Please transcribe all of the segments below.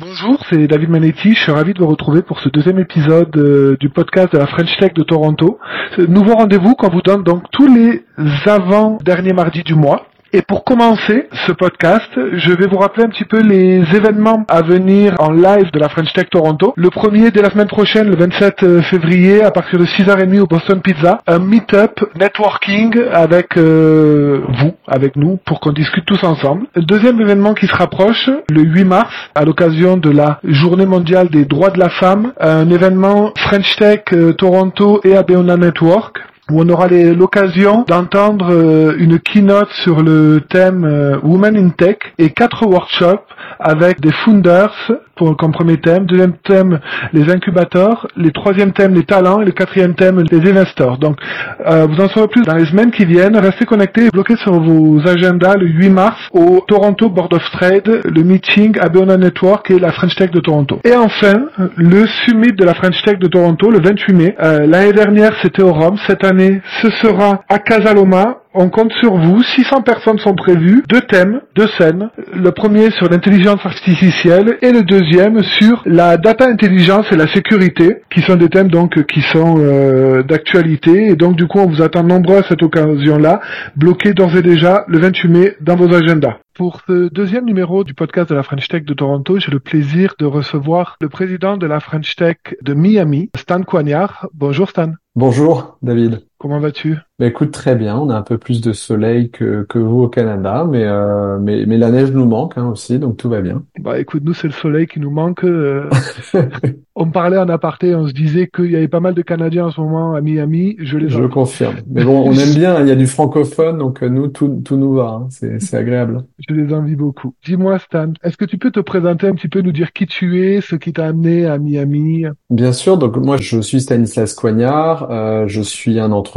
Bonjour, c'est David Manetti. Je suis ravi de vous retrouver pour ce deuxième épisode euh, du podcast de la French Tech de Toronto. Nouveau rendez-vous qu'on vous donne donc tous les avant-derniers mardis du mois. Et pour commencer ce podcast, je vais vous rappeler un petit peu les événements à venir en live de la French Tech Toronto. Le premier dès la semaine prochaine, le 27 février, à partir de 6h30 au Boston Pizza, un meet-up networking avec euh, vous, avec nous, pour qu'on discute tous ensemble. Le deuxième événement qui se rapproche, le 8 mars, à l'occasion de la Journée mondiale des droits de la femme, un événement French Tech euh, Toronto et Abeona Network où on aura l'occasion d'entendre euh, une keynote sur le thème euh, Women in Tech et quatre workshops avec des founders pour, comme premier thème, deuxième thème les incubateurs, les troisième thème les talents et le quatrième thème les investors. Donc euh, vous en saurez plus dans les semaines qui viennent. Restez connectés et bloquez sur vos agendas le 8 mars au Toronto Board of Trade, le meeting Abeona Network et la French Tech de Toronto. Et enfin, le summit de la French Tech de Toronto le 28 mai. L'année dernière c'était au Rome, cette année ce sera à Casaloma. On compte sur vous. 600 personnes sont prévues. Deux thèmes, deux scènes. Le premier sur l'intelligence artificielle et le deuxième sur la data intelligence et la sécurité, qui sont des thèmes donc qui sont euh, d'actualité. Et donc du coup, on vous attend nombreux à cette occasion-là. Bloquez d'ores et déjà le 28 mai dans vos agendas. Pour ce deuxième numéro du podcast de la French Tech de Toronto, j'ai le plaisir de recevoir le président de la French Tech de Miami, Stan Coignard. Bonjour Stan. Bonjour David. Comment vas-tu? Bah, Écoute, très bien. On a un peu plus de soleil que, que vous au Canada, mais, euh, mais, mais la neige nous manque hein, aussi, donc tout va bien. Bah écoute, nous c'est le soleil qui nous manque. Euh. on parlait en aparté, on se disait qu'il y avait pas mal de Canadiens en ce moment à Miami. Je les Je confirme. Mais bon, on aime bien, il y a du francophone, donc euh, nous, tout, tout nous va. Hein. C'est agréable. Je les envie beaucoup. Dis-moi Stan, est-ce que tu peux te présenter un petit peu, nous dire qui tu es, ce qui t'a amené à Miami? Bien sûr, donc moi je suis Stanislas Coignard, euh, je suis un entrepreneur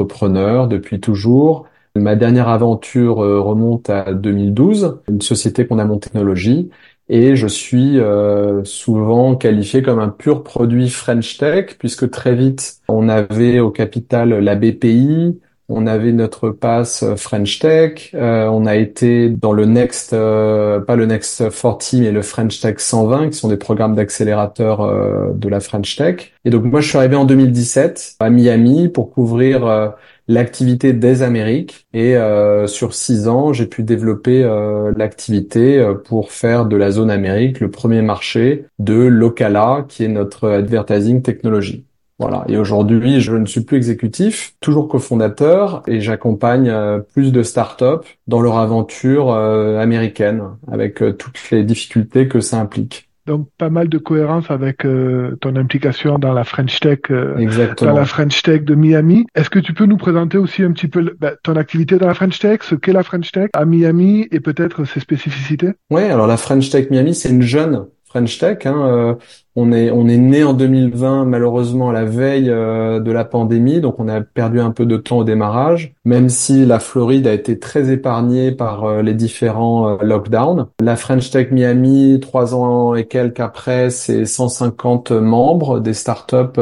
depuis toujours. Ma dernière aventure euh, remonte à 2012, une société qu'on a montée technologie, et je suis euh, souvent qualifié comme un pur produit French Tech, puisque très vite on avait au capital la BPI, on avait notre passe French Tech, euh, on a été dans le Next, pas le Next 40, mais le French Tech 120, qui sont des programmes d'accélérateur de la French Tech. Et donc moi je suis arrivé en 2017 à Miami pour couvrir l'activité des Amériques et euh, sur six ans, j'ai pu développer euh, l'activité euh, pour faire de la zone Amérique le premier marché de Locala, qui est notre advertising technologie. Voilà. Et aujourd'hui, je ne suis plus exécutif, toujours cofondateur, et j'accompagne plus de startups dans leur aventure américaine, avec toutes les difficultés que ça implique. Donc pas mal de cohérence avec euh, ton implication dans la French Tech, euh, dans la French Tech de Miami. Est-ce que tu peux nous présenter aussi un petit peu ben, ton activité dans la French Tech, ce qu'est la French Tech à Miami et peut-être ses spécificités? Oui, alors la French Tech Miami, c'est une jeune French Tech. Hein, euh, on est on est né en 2020 malheureusement à la veille euh, de la pandémie, donc on a perdu un peu de temps au démarrage. Même si la Floride a été très épargnée par euh, les différents lockdowns, la French Tech Miami, trois ans et quelques après, c'est 150 membres, des startups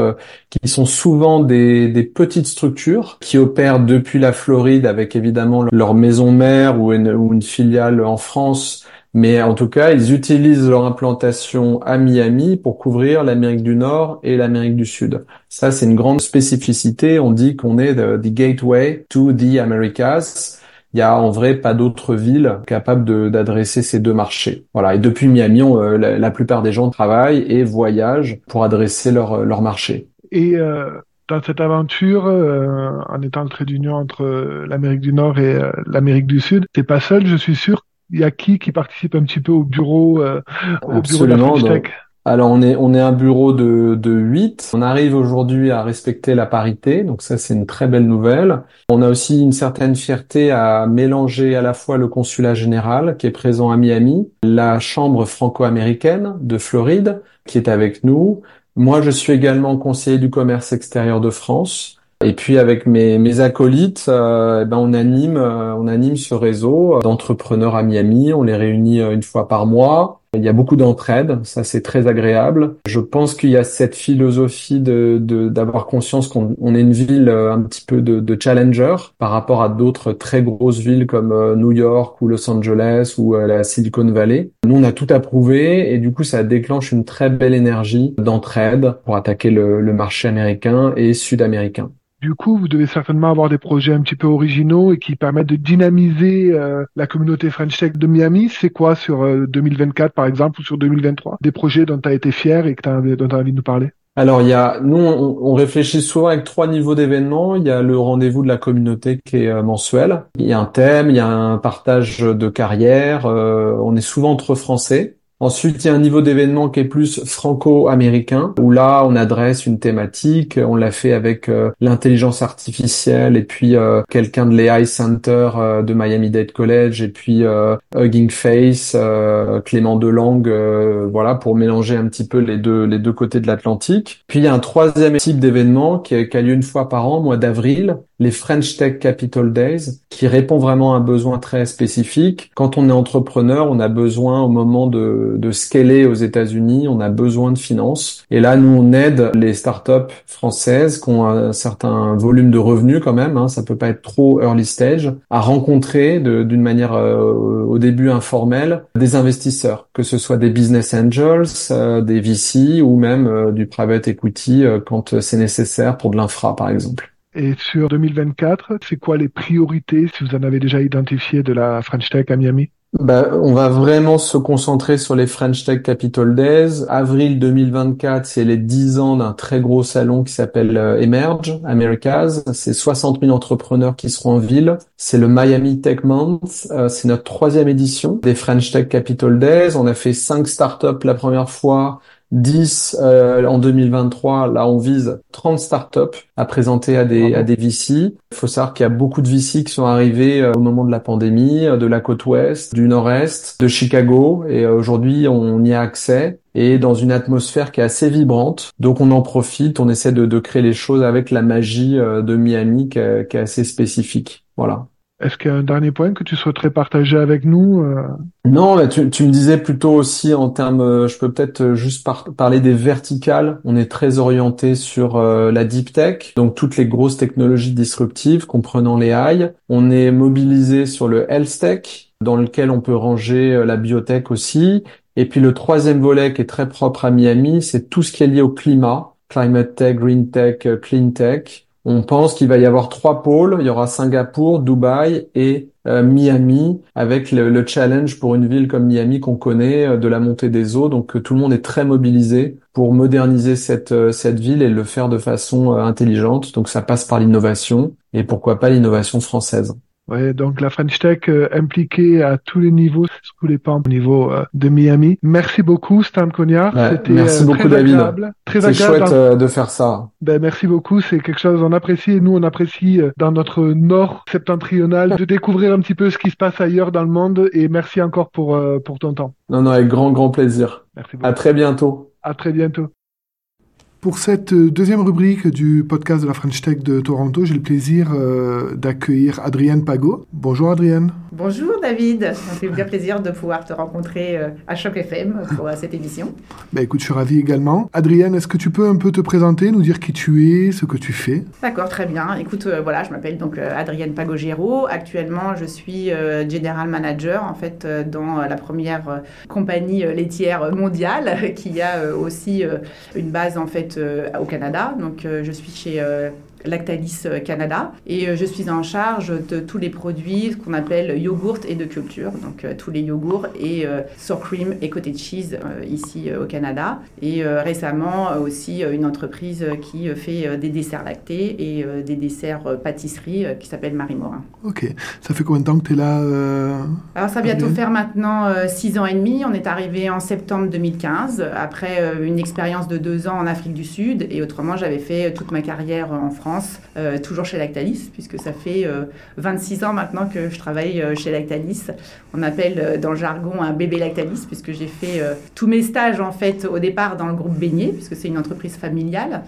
qui sont souvent des, des petites structures qui opèrent depuis la Floride avec évidemment leur maison mère ou une, ou une filiale en France mais en tout cas, ils utilisent leur implantation à Miami pour couvrir l'Amérique du Nord et l'Amérique du Sud. Ça, c'est une grande spécificité. On dit qu'on est the, gateway to the Americas. Il y a en vrai pas d'autres villes capables d'adresser ces deux marchés. Voilà. Et depuis Miami, euh, la, plupart des gens travaillent et voyagent pour adresser leur, leur marché. Et euh, dans cette aventure, euh, en étant le trait d'union entre l'Amérique du Nord et l'Amérique du Sud, t'es pas seul, je suis sûr il y a qui qui participe un petit peu au bureau, euh, au bureau de la French Tech alors on est on est un bureau de de 8. On arrive aujourd'hui à respecter la parité, donc ça c'est une très belle nouvelle. On a aussi une certaine fierté à mélanger à la fois le consulat général qui est présent à Miami, la chambre franco-américaine de Floride qui est avec nous. Moi je suis également conseiller du commerce extérieur de France. Et puis avec mes, mes acolytes, euh, eh ben on anime euh, on anime ce réseau d'entrepreneurs à Miami. On les réunit euh, une fois par mois. Il y a beaucoup d'entraide, ça c'est très agréable. Je pense qu'il y a cette philosophie de d'avoir conscience qu'on on est une ville un petit peu de, de challenger par rapport à d'autres très grosses villes comme New York ou Los Angeles ou la Silicon Valley. Nous on a tout approuvé et du coup ça déclenche une très belle énergie d'entraide pour attaquer le, le marché américain et sud-américain. Du coup, vous devez certainement avoir des projets un petit peu originaux et qui permettent de dynamiser euh, la communauté French Tech de Miami. C'est quoi sur 2024 euh, par exemple ou sur 2023 Des projets dont tu as été fier et que dont tu as envie de nous parler? Alors, il y a, nous, on, réfléchit souvent avec trois niveaux d'événements. Il y a le rendez-vous de la communauté qui est euh, mensuel. Il y a un thème, il y a un partage de carrière. on est souvent entre Français. Ensuite, il y a un niveau d'événement qui est plus franco-américain, où là, on adresse une thématique. On l'a fait avec euh, l'intelligence artificielle et puis euh, quelqu'un de l'AI Center euh, de Miami-Dade College et puis Hugging Face, Clément Delangue, voilà, pour mélanger un petit peu les deux les deux côtés de l'Atlantique. Puis il y a un troisième type d'événement qui, qui a lieu une fois par an, mois d'avril, les French Tech Capital Days, qui répond vraiment à un besoin très spécifique. Quand on est entrepreneur, on a besoin au moment de, de scaler aux États-Unis, on a besoin de finances. Et là, nous, on aide les startups françaises qui ont un certain volume de revenus quand même, hein, ça peut pas être trop early stage, à rencontrer d'une manière euh, au début informelle des investisseurs, que ce soit des business angels, euh, des VC ou même euh, du private equity quand c'est nécessaire pour de l'infra, par exemple. Et sur 2024, c'est quoi les priorités, si vous en avez déjà identifié, de la French Tech à Miami? Bah, on va vraiment se concentrer sur les French Tech Capital Days. Avril 2024, c'est les 10 ans d'un très gros salon qui s'appelle euh, Emerge Americas. C'est 60 000 entrepreneurs qui seront en ville. C'est le Miami Tech Month. Euh, c'est notre troisième édition des French Tech Capital Days. On a fait cinq startups la première fois. 10 euh, en 2023. Là, on vise 30 startups à présenter à des, à des VC. Il faut savoir qu'il y a beaucoup de VC qui sont arrivés euh, au moment de la pandémie, euh, de la côte ouest, du nord-est, de Chicago. Et aujourd'hui, on y a accès et dans une atmosphère qui est assez vibrante. Donc on en profite, on essaie de, de créer les choses avec la magie de Miami qui est, qui est assez spécifique. Voilà. Est-ce qu'il y a un dernier point que tu souhaiterais partager avec nous euh Non, mais tu, me disais plutôt aussi en termes, euh, je peux peut-être euh, juste parler des verticales. On est très orienté sur la deep tech, donc toutes les grosses technologies disruptives, comprenant les AI. On est mobilisé sur le health tech, dans lequel on peut ranger la biotech aussi. Et puis le troisième volet qui est très propre à Miami, c'est tout ce qui est lié au climat, climate tech, green tech, clean tech. On pense qu'il va y avoir trois pôles. Il y aura Singapour, Dubaï et euh, Miami, avec le, challenge pour une ville comme Miami qu'on connaît euh, de la montée des eaux. Donc euh, tout le monde est très mobilisé pour moderniser cette, cette ville et le faire de façon intelligente. Donc ça passe par l'innovation et pourquoi pas l'innovation française. Ouais, donc la French Tech euh, impliquée à tous les niveaux, sur tous les pans au niveau euh, de Miami. Merci beaucoup Stan Cognard. C'était merci euh, beaucoup très David. Agréable, très C'est chouette de faire ça. Ben merci beaucoup, c'est quelque chose qu'on apprécie et nous on apprécie dans notre nord septentrional de découvrir un petit peu ce qui se passe ailleurs dans le monde et merci encore pour pour ton temps. Non non, avec grand grand plaisir. Merci beaucoup. À très bientôt. À très bientôt. Pour cette euh, deuxième rubrique du podcast de la French Tech de Toronto, j'ai le plaisir euh, d'accueillir Adrienne Pagot. Bonjour Adrienne. Bonjour David, fait bien plaisir de pouvoir te rencontrer euh, à Choc FM pour cette émission. Ben écoute, je suis ravi également. Adrienne, est-ce que tu peux un peu te présenter, nous dire qui tu es, ce que tu fais? D'accord, très bien. Écoute, voilà, je m'appelle donc Adrienne Pagot-Géraud. Actuellement, je suis General Manager en fait dans la première compagnie laitière mondiale qui a aussi une base en fait euh, au Canada. Donc, euh, je suis chez euh, Lactalis Canada et je suis en charge de tous les produits qu'on appelle yogourt et de culture, donc tous les yogourts et sour cream et cottage cheese ici au Canada. Et récemment aussi une entreprise qui fait des desserts lactés et des desserts pâtisserie qui s'appelle Marie Morin. Ok, ça fait combien de temps que tu es là Alors ça va bientôt faire maintenant six ans et demi. On est arrivé en septembre 2015 après une expérience de deux ans en Afrique du Sud. Et autrement, j'avais fait toute ma carrière en France, euh, toujours chez Lactalis, puisque ça fait 26 euh, ans maintenant que je travaille euh, chez Lactalis. On appelle dans le jargon un bébé Lactalis, puisque j'ai fait tous mes stages en fait au départ dans le groupe Beignet, puisque c'est une entreprise familiale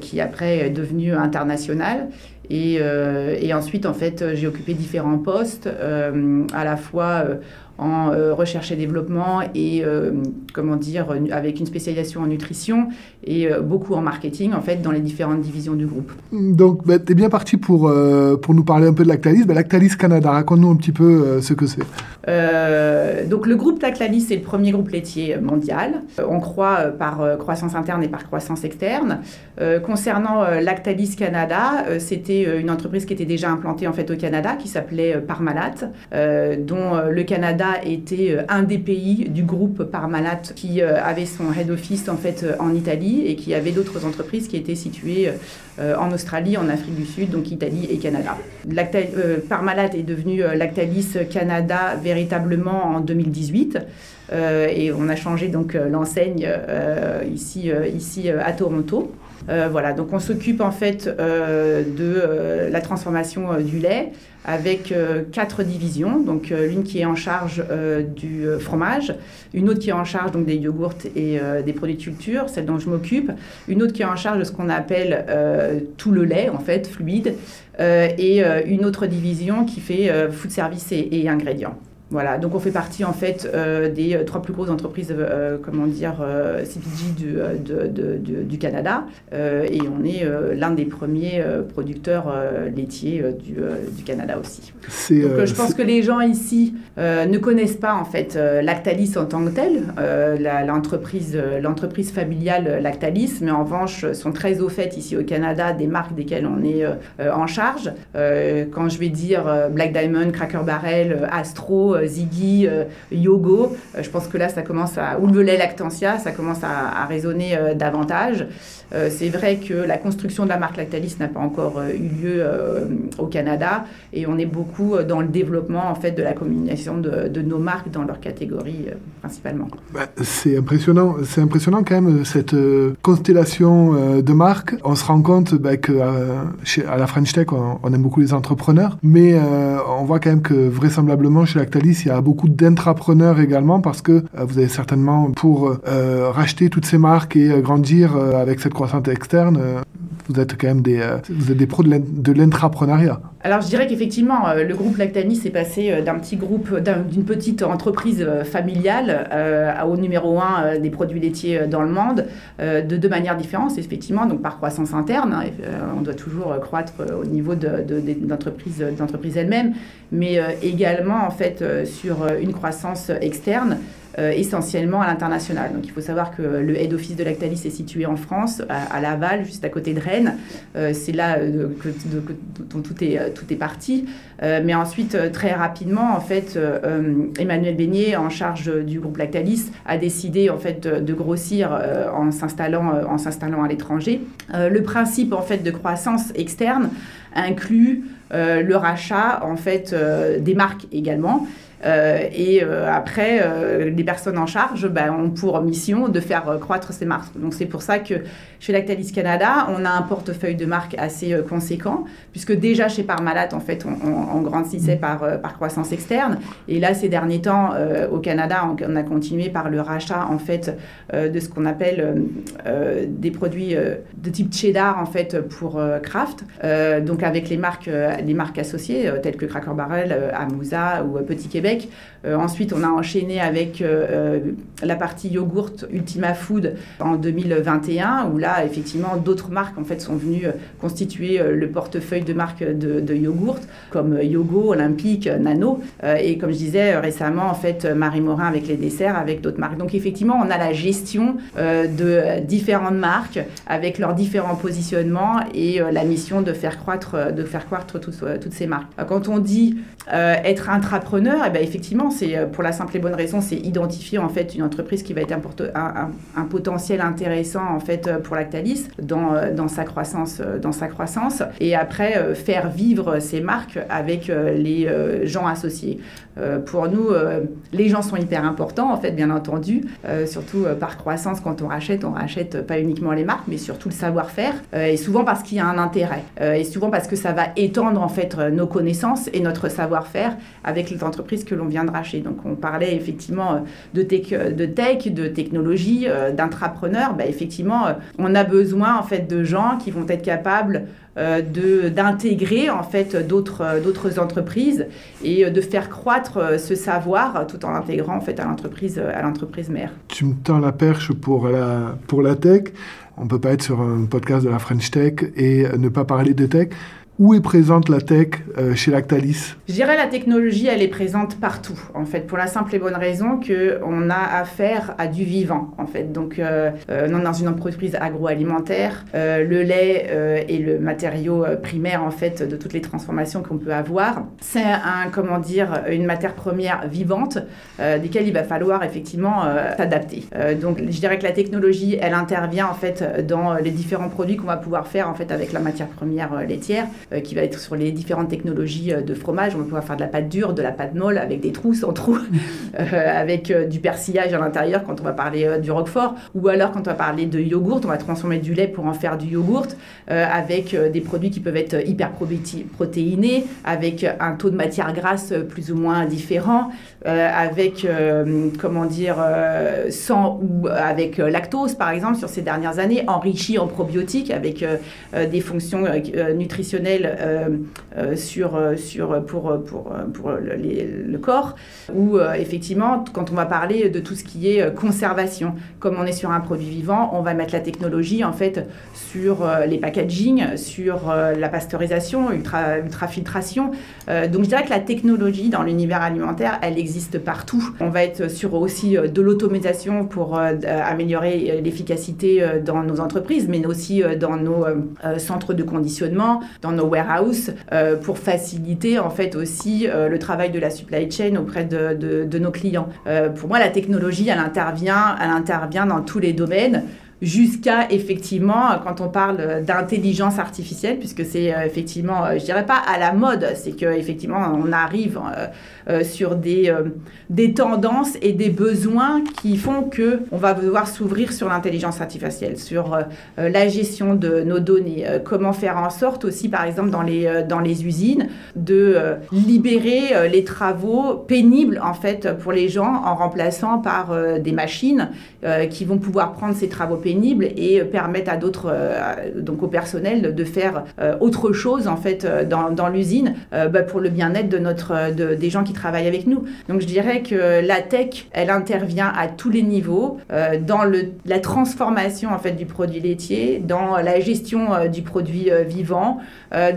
qui après est devenue internationale. Et, ensuite, en fait, j'ai occupé différents postes, à la fois en recherche et développement et comment dire avec une spécialisation en nutrition et beaucoup en marketing en fait dans les différentes divisions du groupe. Donc bah, tu es bien parti pour, pour nous parler un peu de Lactalis. Bah, Lactalis Canada, raconte-nous un petit peu ce que c'est. donc le groupe Lactalis c'est le premier groupe laitier mondial. on croit par croissance interne et par croissance externe. concernant Lactalis Canada, c'était une entreprise qui était déjà implantée en fait au Canada qui s'appelait Parmalat, dont le Canada était un des pays du groupe Parmalat qui avait son head office en fait en Italie et qui avait d'autres entreprises qui étaient situées en Australie, en Afrique du Sud, donc Italie et Canada. Parmalat est devenu Lactalis Canada véritablement en 2018. et on a changé donc l'enseigne ici, ici à Toronto. Euh, voilà, donc on s'occupe en fait euh, de euh, la transformation du lait avec quatre divisions. Donc l'une qui est en charge du fromage, une autre qui est en charge des yogourts et des produits de culture, celle dont je m'occupe, une autre qui est en charge de ce qu'on appelle tout le lait en fait fluide, et une autre division qui fait food service et ingrédients. Voilà, donc on fait partie en fait euh, des euh, trois plus grosses entreprises, euh, comment dire, CPG du, du Canada, et on est l'un des premiers producteurs laitiers du, Canada aussi. Donc je pense que les gens ici ne connaissent pas en fait Lactalis en tant que tel, l'entreprise, l'entreprise familiale Lactalis, mais en revanche sont très au fait ici au Canada des marques desquelles on est en charge. quand je vais dire Black Diamond, Cracker Barrel, Astro, euh, Ziggy, euh, Yogo. Euh, je pense que là, ça commence à. Ou le Lactantia, ça commence à, résonner davantage. c'est vrai que la construction de la marque Lactalis n'a pas encore eu lieu au Canada et on est beaucoup dans le développement en fait de la communication de, nos marques dans leur catégorie principalement. Bah, c'est impressionnant, c'est impressionnant quand même cette constellation de marques. On se rend compte bah, que la French Tech on, on, aime beaucoup les entrepreneurs, mais on voit quand même que vraisemblablement chez Lactalis il y a beaucoup d'intrapreneurs également parce que euh, vous avez certainement pour euh, racheter toutes ces marques et euh, grandir avec cette croissance externe, vous êtes quand même des, vous êtes des pros de l'intrapreneuriat. Alors je dirais qu'effectivement, le groupe Lactanis est passé d'un petit groupe, d'une petite entreprise familiale au numéro un des produits laitiers dans le monde, de deux manières différentes, effectivement, donc par croissance interne. Hein, on doit toujours croître au niveau de, d'entreprises elles-mêmes, mais également en fait euh, sur euh, une croissance externe. Euh, essentiellement à l'international. Donc il faut savoir que le head office de Lactalis est situé en France, à, Laval, juste à côté de Rennes. c'est là que, dont tout est, parti. mais ensuite, très rapidement, Emmanuel Beignet, en charge du groupe Lactalis, a décidé en fait de, grossir en s'installant en s'installant à l'étranger. le principe en fait de croissance externe inclut le rachat en fait des marques également. Euh, et euh, après, euh, les personnes en charge ben, ont pour mission de faire croître ces marques. Donc c'est pour ça que chez Lactalis Canada, on a un portefeuille de marques assez conséquent, puisque déjà chez Parmalat, en fait, on, grandissait par, par croissance externe. Et là, ces derniers temps, au Canada, on, a continué par le rachat, en fait, de ce qu'on appelle des produits de type cheddar, en fait, pour Kraft. donc avec les marques, les marques associées, telles que Cracker Barrel, Amouza ou Petit Québec euh, ensuite, on a enchaîné avec euh, euh, la partie yogourt Ultima Food en 2021, où là, effectivement, d'autres marques en fait sont venues constituer le portefeuille de marques de, de yogourt, comme Yogo, Olympique, Nano, et comme je disais récemment, en fait, Marie Morin avec les desserts, avec d'autres marques. Donc, effectivement, on a la gestion de différentes marques avec leurs différents positionnements et la mission de faire croître, de faire croître toutes ces marques. Quand on dit être intrapreneur, eh ben, effectivement, c'est euh, pour la simple et bonne raison, c'est identifier en fait une entreprise qui va être un, potentiel intéressant en fait euh, pour Lactalis euh, dans sa croissance, dans sa croissance, et après faire vivre ces marques avec les gens associés. Pour nous, les gens sont hyper importants en fait, bien entendu, surtout par croissance quand on rachète, on rachète pas uniquement les marques, mais surtout le savoir-faire, et souvent parce qu'il y a un intérêt, et souvent parce que ça va étendre en fait nos connaissances et notre savoir-faire avec les entreprises que l'on vient de racheter. Donc on parlait effectivement euh, de tech, euh, de, tech, de technologie, euh, d'intrapreneurs. Bah, effectivement, on a besoin en fait de gens qui vont être capables d'intégrer en fait d'autres d'autres entreprises et de faire croître ce savoir tout en l'intégrant en fait à l'entreprise à l'entreprise mère. Tu me tends la perche pour la pour la tech. On peut pas être sur un podcast de la French Tech et ne pas parler de tech. Où est présente la tech euh, chez Lactalis? Je dirais la technologie, elle est présente partout, en fait, pour la simple et bonne raison qu'on a affaire à du vivant, en fait. Donc, euh, euh, dans une entreprise agroalimentaire. le lait est le matériau primaire, en fait, de toutes les transformations qu'on peut avoir. C'est un, comment dire, une matière première vivante, desquelles il va falloir effectivement s'adapter. donc, je dirais que la technologie, elle intervient, en fait, dans les différents produits qu'on va pouvoir faire, en fait, avec la matière première laitière. Euh, qui va être sur les différentes technologies euh, de fromage. On va pouvoir faire de la pâte dure, de la pâte molle, avec des trous sans trous, euh, avec du persillage à l'intérieur quand on va parler du roquefort, ou alors quand on va parler de yogourt, on va transformer du lait pour en faire du yogourt, avec des produits qui peuvent être hyper protéinés, avec un taux de matière grasse plus ou moins différent, avec, comment dire, sans ou avec lactose par exemple sur ces dernières années, enrichi en probiotiques avec des fonctions nutritionnelles euh, euh, sur, euh, sur, pour, pour, pour le corps, ou effectivement, quand on va parler de tout ce qui est conservation, comme on est sur un produit vivant, on va mettre la technologie en fait sur les packaging, sur la pasteurisation, ultra, ultrafiltration. donc je dirais que la technologie dans l'univers alimentaire, elle existe partout. On va être sur aussi de l'automatisation pour améliorer l'efficacité dans nos entreprises, mais aussi dans nos centres de conditionnement, dans nos warehouse euh, pour faciliter en fait aussi euh, le travail de la supply chain auprès de, de, nos clients. Euh, pour moi, la technologie, elle intervient, elle intervient dans tous les domaines jusqu'à effectivement quand on parle d'intelligence artificielle puisque c'est effectivement je dirais pas à la mode c'est que effectivement on arrive euh, sur des, euh, des tendances et des besoins qui font que on va devoir s'ouvrir sur l'intelligence artificielle, sur euh, la gestion de nos données, comment faire en sorte aussi, par exemple, dans les, dans les usines, de libérer les travaux pénibles, en fait, pour les gens en remplaçant par des machines qui vont pouvoir prendre ces travaux pénibles et permettre à d'autres, donc au personnel, de faire autre chose, en fait, dans, l'usine bah, pour le bien-être de notre, de, des gens qui travaillent avec nous. Donc je dirais que la tech, elle intervient à tous les niveaux, euh, dans le, la transformation en fait du produit laitier, dans la gestion euh, du produit euh, vivant,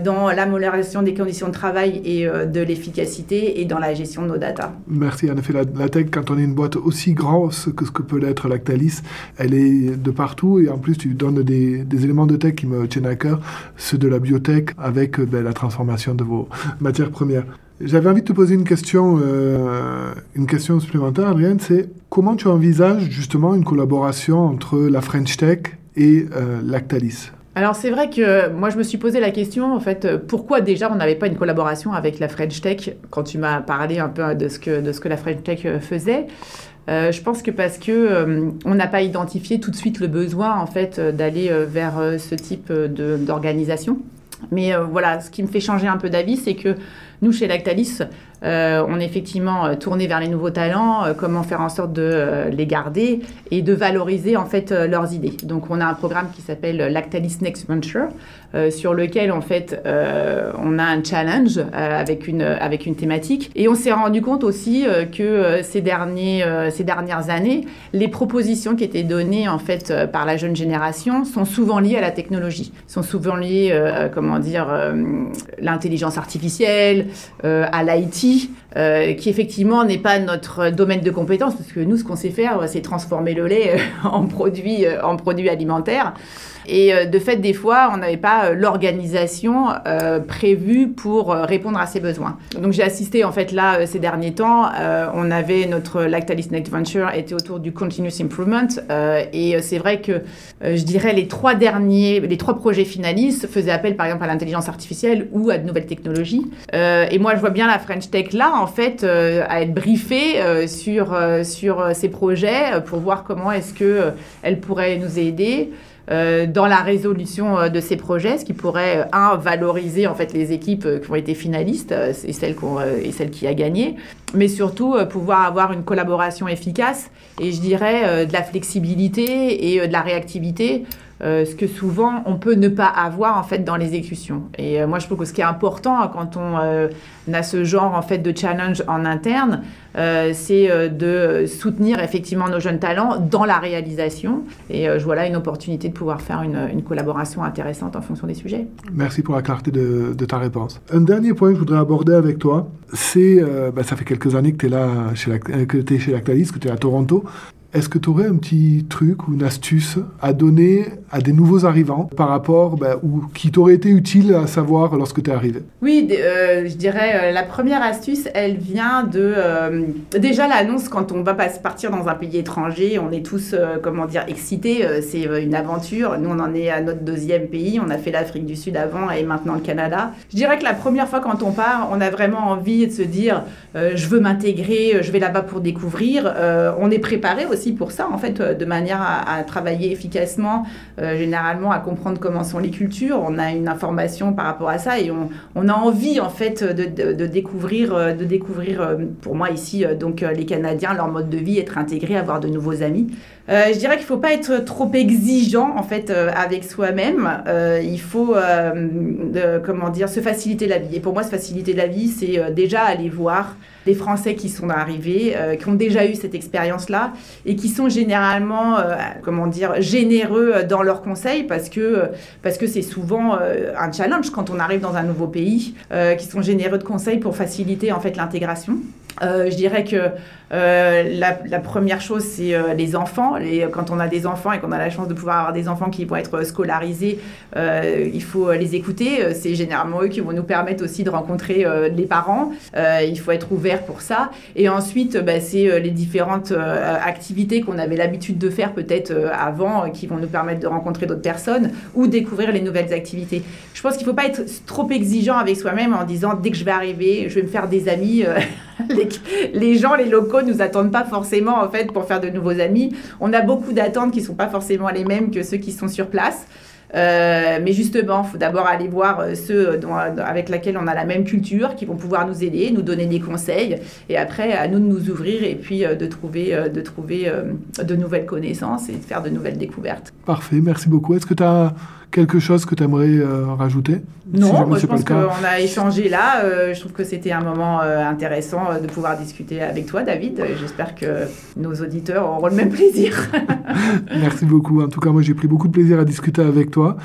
dans l'amélioration des conditions de travail et de l'efficacité et dans la gestion de nos data. Merci. En effet, la, tech, quand on est une boîte aussi grande que ce que peut l'être Lactalis, elle est de et en plus tu donnes des, éléments de tech qui me tiennent à cœur, ceux de la biotech avec ben, la transformation de vos matières premières. J'avais envie de te poser une question, euh, une question supplémentaire, Adrienne, c'est comment tu envisages justement une collaboration entre la French Tech et euh, Lactalis? Alors c'est vrai que moi je me suis posé la question en fait pourquoi déjà on n'avait pas une collaboration avec la French Tech quand tu m'as parlé un peu de ce que de ce que la French Tech euh, je pense que parce que on n'a pas identifié tout de suite le besoin en fait d'aller vers ce type d'organisation. Mais voilà, ce qui me fait changer un peu d'avis, c'est que nous, chez Lactalis, euh, on est effectivement euh, tourné vers les nouveaux talents, euh, comment faire en sorte de les garder et de valoriser en fait leurs idées. Donc on a un programme qui s'appelle Lactalis Next Venture, sur lequel en fait on a un challenge avec une avec une thématique et on s'est rendu compte aussi que ces derniers ces dernières années, les propositions qui étaient données en fait par la jeune génération sont souvent liées à la technologie, sont souvent liées comment dire l'intelligence artificielle, à l'IT euh, qui effectivement n'est pas notre domaine de compétence, parce que nous, ce qu'on sait faire, c'est transformer le lait en produit, euh, en produit alimentaire. Et euh, de fait, des fois, on n'avait pas euh, l'organisation euh, prévue pour répondre à ces besoins. Donc j'ai assisté en fait là ces derniers temps. on avait notre Lactalis Next Venture était autour du continuous improvement et c'est vrai que je dirais les trois derniers, les trois projets finalistes faisaient appel par exemple à l'intelligence artificielle ou à de nouvelles technologies. et moi je vois bien la French Tech là en fait à être briefée sur sur ces projets pour voir comment est-ce que elle pourrait nous aider. Euh, dans la résolution euh, de ces projets, ce qui pourrait, euh, un, valoriser en fait les équipes qui ont été finalistes et celles, et celles qui a gagné, mais surtout pouvoir avoir une collaboration efficace et je dirais de la flexibilité et de la réactivité ce que souvent on peut ne pas avoir en fait dans l'exécution. Et moi je trouve que ce qui est important quand on a ce genre en fait de challenge en interne, c'est de soutenir effectivement nos jeunes talents dans la réalisation. Et je vois là une opportunité de pouvoir faire une, collaboration intéressante en fonction des sujets. Merci pour la clarté de, ta réponse. Un dernier point que je voudrais aborder avec toi, c'est, euh, bah, ça fait quelques années que tu es là, chez la, que tu es chez Lactalis, que tu es à Toronto. Est-ce que tu aurais un petit truc ou une astuce à donner à des nouveaux arrivants par rapport, ben, ou qui t'aurait été utile à savoir lorsque tu es arrivé? Oui, euh, je dirais euh, la première astuce, elle vient de euh, déjà l'annonce quand on va partir dans un pays étranger, on est tous comment dire excités, c'est une aventure. Nous, on en est à notre deuxième pays, on a fait l'Afrique du Sud avant et maintenant le Canada. Je dirais que la première fois quand on part, on a vraiment envie de se dire je veux m'intégrer, je vais là-bas pour découvrir. on est préparé aussi pour ça, en fait, euh, de manière à, travailler efficacement, euh, généralement à comprendre comment sont les cultures. On a une information par rapport à ça et on, a envie, en fait, de, découvrir, de découvrir, euh, pour moi ici, donc les Canadiens, leur mode de vie, être intégrés, avoir de nouveaux amis. je dirais qu'il ne faut pas être trop exigeant en fait avec soi-même. il faut comment dire se faciliter la vie. Et pour moi, se faciliter la vie, c'est déjà aller voir des Français qui sont arrivés, euh, qui ont déjà eu cette expérience-là et qui sont généralement, euh, comment dire, généreux dans leurs conseils parce que parce que c'est souvent euh, un challenge quand on arrive dans un nouveau pays, qui sont généreux de conseils pour faciliter en fait l'intégration. je dirais que euh, la, première chose, c'est euh, les enfants. Les, quand on a des enfants et qu'on a la chance de pouvoir avoir des enfants qui vont être scolarisés, euh, il faut les écouter. C'est généralement eux qui vont nous permettre aussi de rencontrer les parents. il faut être ouvert pour ça. Et ensuite, bah, c'est les différentes activités qu'on avait l'habitude de faire peut-être avant qui vont nous permettre de rencontrer d'autres personnes ou découvrir les nouvelles activités. Je pense qu'il ne faut pas être trop exigeant avec soi-même en disant dès que je vais arriver, je vais me faire des amis. les, les gens, les locaux nous attendent pas forcément en fait pour faire de nouveaux amis. On a beaucoup d'attentes qui sont pas forcément les mêmes que ceux qui sont sur place. Euh, mais justement, il faut d'abord aller voir euh, ceux dont, avec lesquels on a la même culture, qui vont pouvoir nous aider, nous donner des conseils, et après à nous de nous ouvrir et puis euh, de, trouver de nouvelles connaissances et de faire de nouvelles découvertes. Parfait, merci beaucoup. Est-ce que tu as quelque chose que tu aimerais euh, rajouter? Non, moi, je pense qu'on a échangé là. Euh, je trouve que c'était un moment euh, intéressant de pouvoir discuter avec toi, David. J'espère que nos auditeurs auront le même plaisir. Merci beaucoup. En tout cas, moi, j'ai pris beaucoup de plaisir à discuter avec toi.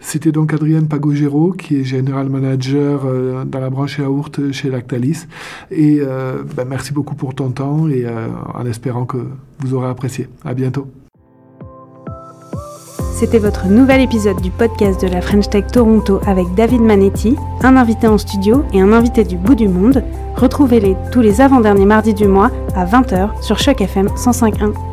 C'était donc Adrienne Pagogero, qui est General Manager dans la branche yaourt chez Lactalis. Et ben, merci beaucoup pour ton temps et en espérant que vous aurez apprécié. À bientôt. C'était votre nouvel épisode du podcast de la French Tech Toronto avec David Manetti, un invité en studio et un invité du bout du monde. Retrouvez-les tous les avant-derniers mardis du mois à 20h sur Choc FM 105.1.